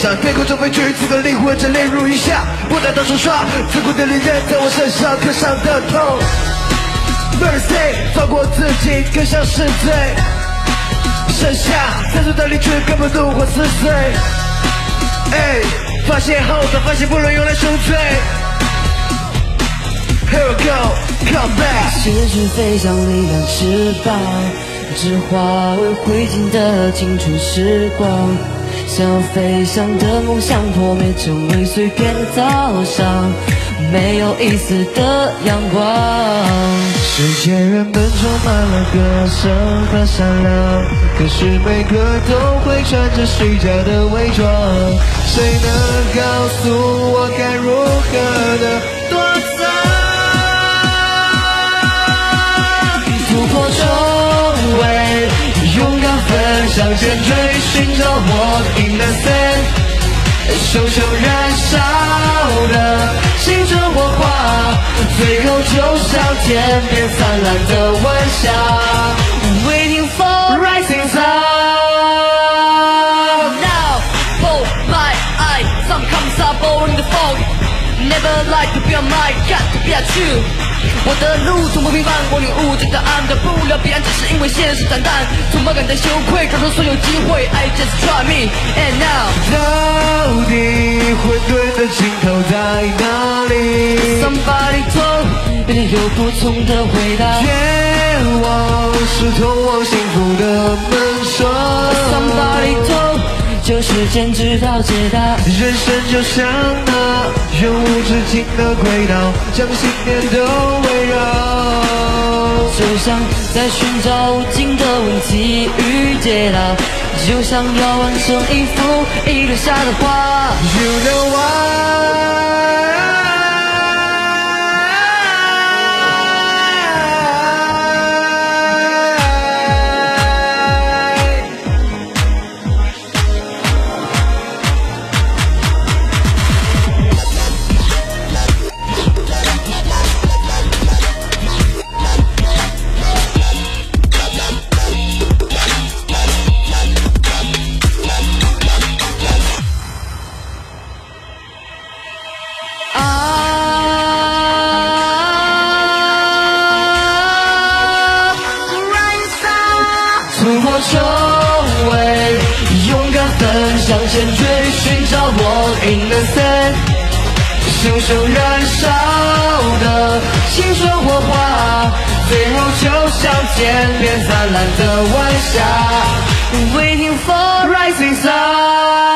上，天空中飞去，此刻灵魂正泪如雨下，不再到处耍，自古的利刃在我身上刻上的痛。Mercy，放过自己更像是罪，剩下残存的离去根本怒火撕碎。哎，发现后才发现不能用来赎罪。Here we go, come back。失去飞翔力量翅膀，只化为灰烬的青春时光。想飞翔的梦想破灭，成为碎片早上，没有一丝的阳光。世界原本充满了歌声和善良，可是每个都会穿着虚假的伪装。谁能告诉我该如何的躲藏？突破重围，勇敢奔向前追，寻找我的 innocence。熊熊燃烧的青春火花，最后就像天边灿烂的晚霞，Waiting for rising sun。Now, hold my eye, some comes up in the fog. Never like to be on my, got to be a true. 我的路从不平凡，我领悟这答案，到不了彼岸，只是因为现实惨淡，从不感到羞愧，抓住所有机会，I just try me and now。到底混沌的尽头在哪里？Somebody told，别人有不同的回答。绝望是通往幸福的门锁。Somebody told，就时间知道解答。人生就像那永无止境的轨道，将信念都。就像在寻找无尽的问题与解答，就像要完成一幅遗留下的画。You know why？奔向前追，寻找我 in the sand，。熊熊燃烧的青春火花，最后就像天边灿烂的晚霞，Waiting for rising sun。